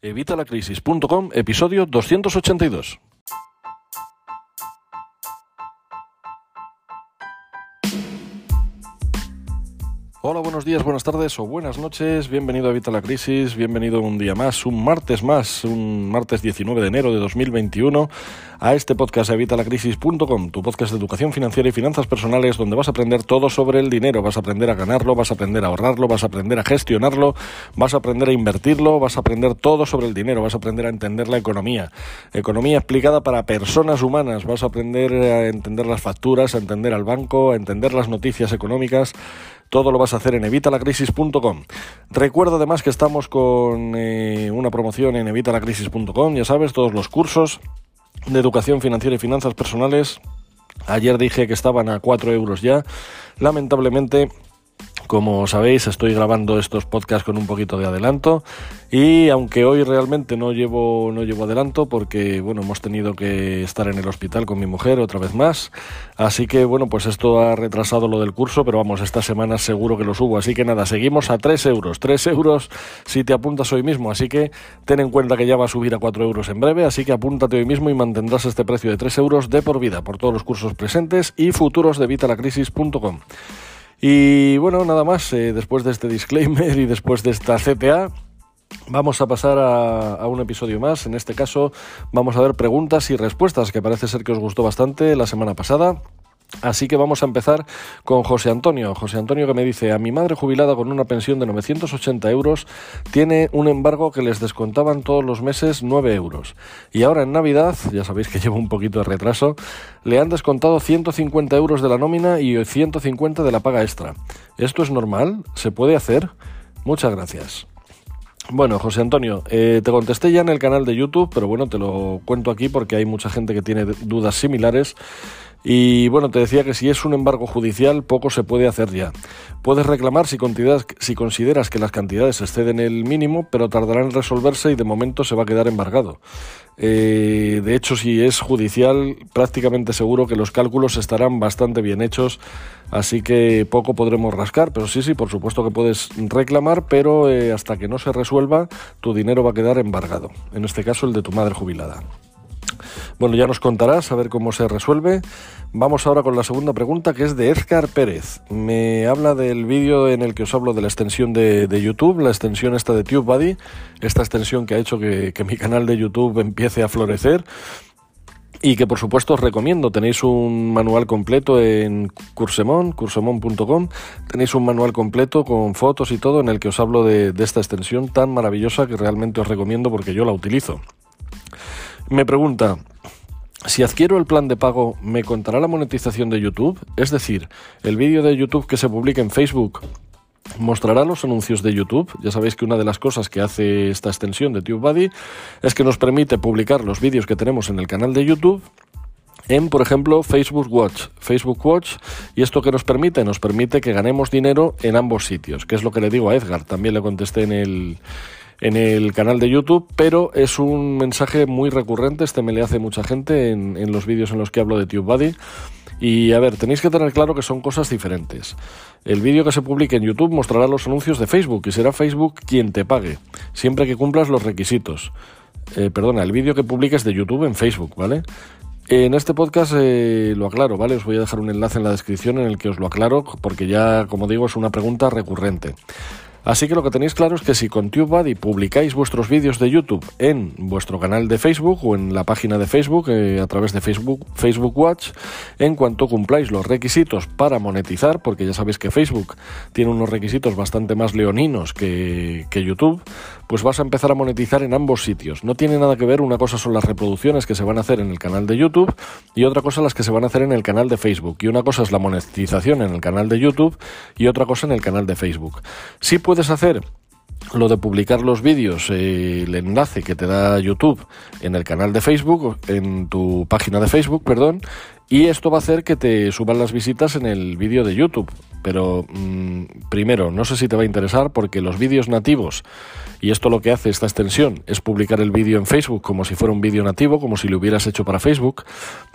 Evitalacrisis.com, episodio 282. Hola, buenos días, buenas tardes o buenas noches. Bienvenido a Evita la Crisis, bienvenido un día más, un martes más, un martes 19 de enero de 2021 a este podcast evitalacrisis.com, tu podcast de educación financiera y finanzas personales donde vas a aprender todo sobre el dinero, vas a aprender a ganarlo, vas a aprender a ahorrarlo, vas a aprender a gestionarlo, vas a aprender a invertirlo, vas a aprender todo sobre el dinero, vas a aprender a entender la economía. Economía explicada para personas humanas, vas a aprender a entender las facturas, a entender al banco, a entender las noticias económicas todo lo vas a hacer en evitalacrisis.com. Recuerda además que estamos con eh, una promoción en evitalacrisis.com, ya sabes, todos los cursos de educación financiera y finanzas personales. Ayer dije que estaban a 4 euros ya. Lamentablemente como sabéis, estoy grabando estos podcasts con un poquito de adelanto y aunque hoy realmente no llevo no llevo adelanto porque bueno, hemos tenido que estar en el hospital con mi mujer otra vez más, así que bueno, pues esto ha retrasado lo del curso, pero vamos, esta semana seguro que lo subo, así que nada, seguimos a 3 euros, 3 euros si te apuntas hoy mismo, así que ten en cuenta que ya va a subir a 4 euros en breve, así que apúntate hoy mismo y mantendrás este precio de 3 euros de por vida por todos los cursos presentes y futuros de vitalacrisis.com. Y bueno, nada más, eh, después de este disclaimer y después de esta CTA, Vamos a pasar a, a, un episodio más. En este caso vamos a ver preguntas y respuestas, que parece ser que os gustó bastante la semana pasada. Así que vamos a empezar con José Antonio. José Antonio que me dice, a mi madre jubilada con una pensión de 980 euros tiene un embargo que les descontaban todos los meses 9 euros. Y ahora en Navidad, ya sabéis que llevo un poquito de retraso, le han descontado 150 euros de la nómina y 150 de la paga extra. ¿Esto es normal? ¿Se puede hacer? Muchas gracias. Bueno, José Antonio, eh, te contesté ya en el canal de YouTube, pero bueno, te lo cuento aquí porque hay mucha gente que tiene dudas similares. Y bueno, te decía que si es un embargo judicial, poco se puede hacer ya. Puedes reclamar si consideras, si consideras que las cantidades exceden el mínimo, pero tardará en resolverse y de momento se va a quedar embargado. Eh, de hecho, si es judicial, prácticamente seguro que los cálculos estarán bastante bien hechos, así que poco podremos rascar, pero sí, sí, por supuesto que puedes reclamar, pero eh, hasta que no se resuelva, tu dinero va a quedar embargado. En este caso, el de tu madre jubilada. Bueno, ya nos contarás a ver cómo se resuelve. Vamos ahora con la segunda pregunta que es de Edgar Pérez. Me habla del vídeo en el que os hablo de la extensión de, YouTube, la extensión esta de TubeBuddy, esta extensión que ha hecho que, mi canal de YouTube empiece a florecer y que por supuesto os recomiendo. Tenéis un manual completo en Cursemon, cursemon.com. Tenéis un manual completo con fotos y todo en el que os hablo de esta extensión tan maravillosa que realmente os recomiendo porque yo la utilizo. Me pregunta, si adquiero el plan de pago, ¿me contará la monetización de YouTube? Es decir, el vídeo de YouTube que se publique en Facebook mostrará los anuncios de YouTube. Ya sabéis que una de las cosas que hace esta extensión de TubeBuddy es que nos permite publicar los vídeos que tenemos en el canal de YouTube en, por ejemplo, Facebook Watch. Facebook Watch, y esto que nos permite, nos permite que ganemos dinero en ambos sitios, que es lo que le digo a Edgar. También le contesté en el, en el canal de YouTube, pero es un mensaje muy recurrente, este me le hace mucha gente en, los vídeos en los que hablo de TubeBuddy. Y a ver, tenéis que tener claro que son cosas diferentes. El vídeo que se publique en YouTube mostrará los anuncios de Facebook y será Facebook quien te pague, siempre que cumplas los requisitos. Eh, perdona, el vídeo que publiques de YouTube en Facebook, ¿vale? En este podcast eh, lo aclaro, ¿vale? Os voy a dejar un enlace en la descripción en el que os lo aclaro, porque ya, como digo, es una pregunta recurrente. Así que lo que tenéis claro es que si con TubeBuddy publicáis vuestros vídeos de YouTube en vuestro canal de Facebook o en la página de Facebook eh, a través de Facebook, Facebook Watch, en cuanto cumpláis los requisitos para monetizar, porque ya sabéis que Facebook tiene unos requisitos bastante más leoninos que, que YouTube, pues vas a empezar a monetizar en ambos sitios. No tiene nada que ver, una cosa son las reproducciones que se van a hacer en el canal de YouTube y otra cosa las que se van a hacer en el canal de Facebook. Y una cosa es la monetización en el canal de YouTube y otra cosa en el canal de Facebook. Si puedes hacer lo de publicar los vídeos, eh, el enlace que te da YouTube en el canal de Facebook, en tu página de Facebook, perdón, y esto va a hacer que te suban las visitas en el vídeo de YouTube. Pero mm, primero, no sé si te va a interesar porque los vídeos nativos, y esto lo que hace esta extensión es publicar el vídeo en Facebook como si fuera un vídeo nativo, como si lo hubieras hecho para Facebook,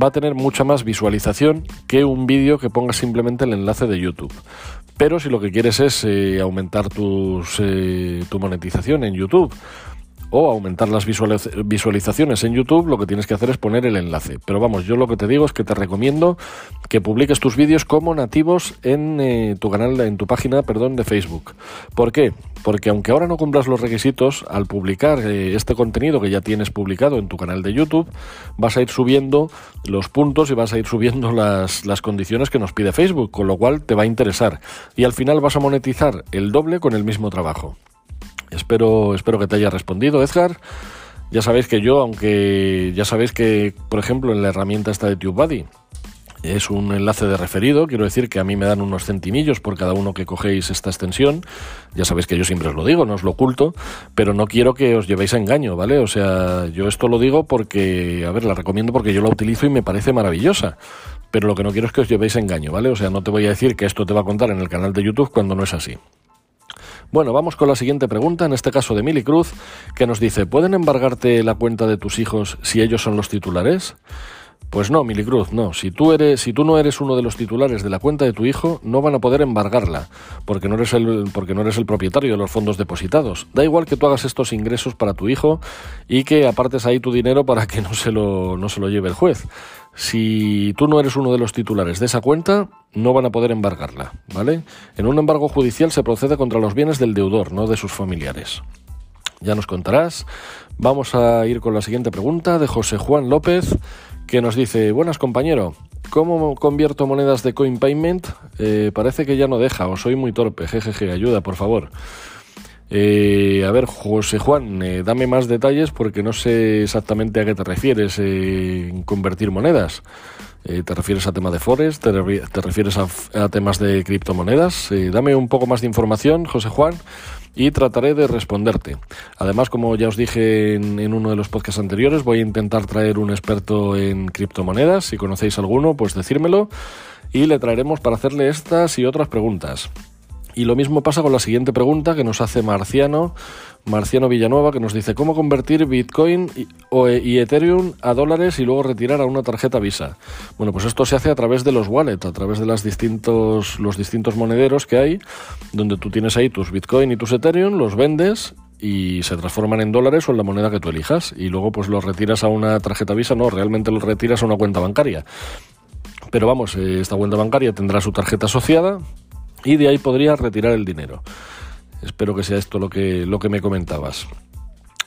va a tener mucha más visualización que un vídeo que ponga simplemente el enlace de YouTube. Pero si lo que quieres es eh, aumentar tus, eh, tu monetización en YouTube, o aumentar las visualizaciones en YouTube, lo que tienes que hacer es poner el enlace. Pero vamos, yo lo que te digo es que te recomiendo que publiques tus vídeos como nativos en eh, tu canal, en tu página, perdón, de Facebook. ¿Por qué? Porque aunque ahora no cumplas los requisitos, al publicar eh, este contenido que ya tienes publicado en tu canal de YouTube, vas a ir subiendo los puntos y vas a ir subiendo las, las condiciones que nos pide Facebook, con lo cual te va a interesar. Y al final vas a monetizar el doble con el mismo trabajo. Espero, espero que te haya respondido, Edgar. Ya sabéis que yo, aunque ya sabéis que, por ejemplo, en la herramienta esta de TubeBuddy es un enlace de referido, quiero decir que a mí me dan unos centimillos por cada uno que cogéis esta extensión. Ya sabéis que yo siempre os lo digo, no os lo oculto, pero no quiero que os llevéis a engaño, ¿vale? O sea, yo esto lo digo porque, a ver, la recomiendo porque yo la utilizo y me parece maravillosa. Pero lo que no quiero es que os llevéis a engaño, ¿vale? O sea, no te voy a decir que esto te va a contar en el canal de YouTube cuando no es así. Bueno, vamos con la siguiente pregunta, en este caso de Mili Cruz, que nos dice, ¿pueden embargarte la cuenta de tus hijos si ellos son los titulares? Pues no, Milicruz, no. Si tú, no eres uno de los titulares de la cuenta de tu hijo, no van a poder embargarla, porque no, eres el, porque no eres el propietario de los fondos depositados. Da igual que tú hagas estos ingresos para tu hijo y que apartes ahí tu dinero para que no se lo, no se lo lleve el juez. Si tú no eres uno de los titulares de esa cuenta, no van a poder embargarla, ¿vale? En un embargo judicial se procede contra los bienes del deudor, no de sus familiares. Ya nos contarás. Vamos a ir con la siguiente pregunta de José Juan López que nos dice, buenas compañero, ¿cómo convierto monedas de Coin Payment? Eh, parece que ya no deja o soy muy torpe, jejeje, ayuda, por favor. Eh, a ver, José Juan, eh, dame más detalles porque no sé exactamente a qué te refieres en convertir monedas. ¿Te refieres a temas de Forex? ¿Te, refieres a, temas de criptomonedas? dame un poco más de información, José Juan, y trataré de responderte. Además, como ya os dije en, uno de los podcasts anteriores, voy a intentar traer un experto en criptomonedas. Si conocéis alguno, pues decírmelo y le traeremos para hacerle estas y otras preguntas. Y lo mismo pasa con la siguiente pregunta que nos hace Marciano, Marciano Villanueva, que nos dice cómo convertir Bitcoin y, Ethereum a dólares y luego retirar a una tarjeta Visa. Bueno, pues esto se hace a través de los wallets, a través de distintos, los distintos monederos que hay, donde tú tienes ahí tus Bitcoin y tus Ethereum, los vendes y se transforman en dólares o en la moneda que tú elijas. Y luego pues los retiras a una tarjeta Visa, no, realmente los retiras a una cuenta bancaria. Pero vamos, eh, esta cuenta bancaria tendrá su tarjeta asociada, y de ahí podrías retirar el dinero. Espero que sea esto lo que, lo que me comentabas.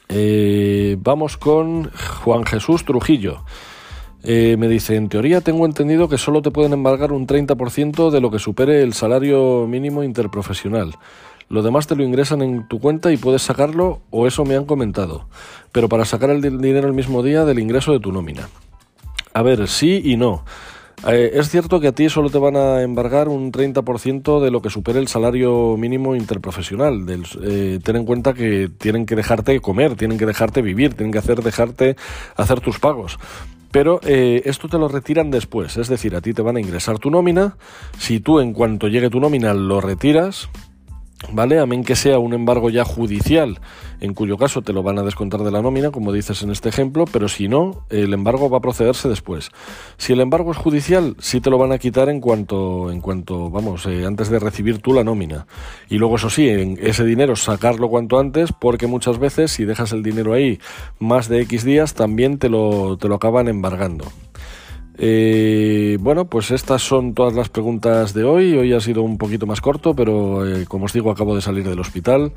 Eh, vamos con Juan Jesús Trujillo. Eh, me dice, en teoría tengo entendido que solo te pueden embargar un 30% de lo que supere el salario mínimo interprofesional. Lo demás te lo ingresan en tu cuenta y puedes sacarlo o eso me han comentado. Pero para sacar el dinero el mismo día del ingreso de tu nómina. A ver, sí y no. Eh, es cierto que a ti solo te van a embargar un 30% de lo que supere el salario mínimo interprofesional. Eh, ten en cuenta que tienen que dejarte comer, tienen que dejarte vivir, tienen que hacer, dejarte hacer tus pagos. Pero eh, esto te lo retiran después, es decir, a ti te van a ingresar tu nómina. Si tú en cuanto llegue tu nómina lo retiras, ¿vale? Amén que sea un embargo ya judicial, en cuyo caso te lo van a descontar de la nómina, como dices en este ejemplo, pero si no, el embargo va a procederse después. Si el embargo es judicial, sí te lo van a quitar en cuanto, en cuanto vamos, eh, antes de recibir tú la nómina. Y luego, eso sí, en ese dinero sacarlo cuanto antes, porque muchas veces si dejas el dinero ahí más de X días, también te lo, te lo acaban embargando. Eh, bueno, pues estas son todas las preguntas de hoy. Hoy ha sido un poquito más corto, pero eh, como os digo, acabo de salir del hospital.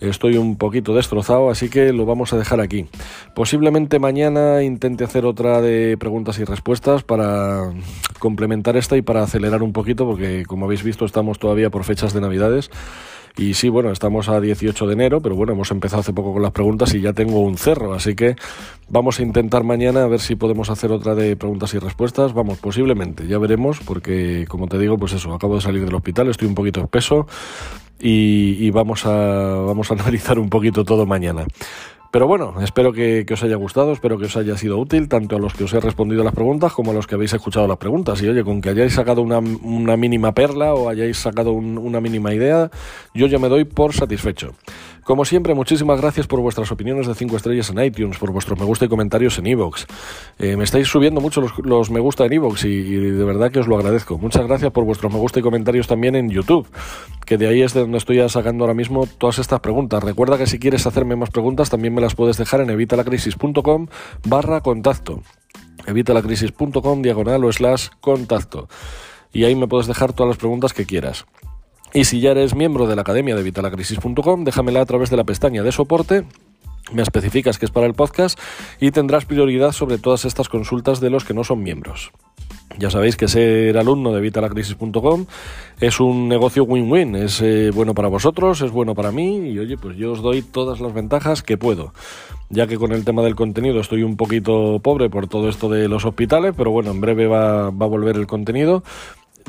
Estoy un poquito destrozado, así que lo vamos a dejar aquí. Posiblemente mañana intente hacer otra de preguntas y respuestas para complementar esta y para acelerar un poquito, porque como habéis visto estamos todavía por fechas de Navidades. Y sí, bueno, estamos a 18 de enero, pero bueno, hemos empezado hace poco con las preguntas y ya tengo un cerro, así que vamos a intentar mañana a ver si podemos hacer otra de preguntas y respuestas. Vamos, posiblemente, ya veremos, porque como te digo, pues eso, acabo de salir del hospital, estoy un poquito espeso y, y vamos, a, vamos a analizar un poquito todo mañana. Pero bueno, espero que, os haya gustado, espero que os haya sido útil, tanto a los que os he respondido las preguntas como a los que habéis escuchado las preguntas. Y oye, con que hayáis sacado una, mínima perla o hayáis sacado una mínima idea, yo ya me doy por satisfecho. Como siempre, muchísimas gracias por vuestras opiniones de 5 estrellas en iTunes, por vuestros me gusta y comentarios en iVoox. Eh, me estáis subiendo mucho los, me gusta en iVoox y, y, de verdad que os lo agradezco. Muchas gracias por vuestros me gusta y comentarios también en YouTube, que de ahí es de donde estoy sacando ahora mismo todas estas preguntas. Recuerda que si quieres hacerme más preguntas también me las puedes dejar en evitalacrisis.com barra contacto evitalacrisis.com diagonal o slash contacto. Y ahí me puedes dejar todas las preguntas que quieras. Y si ya eres miembro de la academia de evitalacrisis.com, déjamela a través de la pestaña de soporte me especificas que es para el podcast y tendrás prioridad sobre todas estas consultas de los que no son miembros. Ya sabéis que ser alumno de Vitalacrisis.com es un negocio win-win, es eh, bueno para vosotros, es bueno para mí y oye, pues yo os doy todas las ventajas que puedo. Ya que con el tema del contenido estoy un poquito pobre por todo esto de los hospitales, pero bueno, en breve va a volver el contenido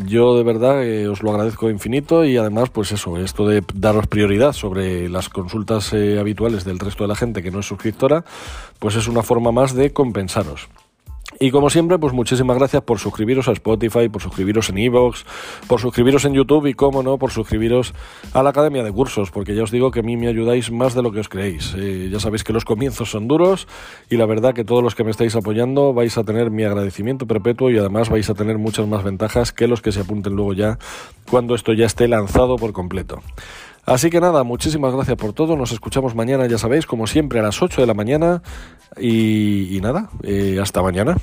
yo de verdad eh, os lo agradezco infinito y además pues eso, esto de daros prioridad sobre las consultas eh, habituales del resto de la gente que no es suscriptora, pues es una forma más de compensaros. Y como siempre, pues muchísimas gracias por suscribiros a Spotify, por suscribiros en Evox, por suscribiros en YouTube y, como no, por suscribiros a la Academia de Cursos, porque ya os digo que a mí me ayudáis más de lo que os creéis. Eh, ya sabéis que los comienzos son duros y la verdad que todos los que me estáis apoyando vais a tener mi agradecimiento perpetuo y además vais a tener muchas más ventajas que los que se apunten luego ya cuando esto ya esté lanzado por completo. Así que nada, muchísimas gracias por todo. Nos escuchamos mañana, ya sabéis, como siempre, a las 8 de la mañana. Y, nada, eh, hasta mañana.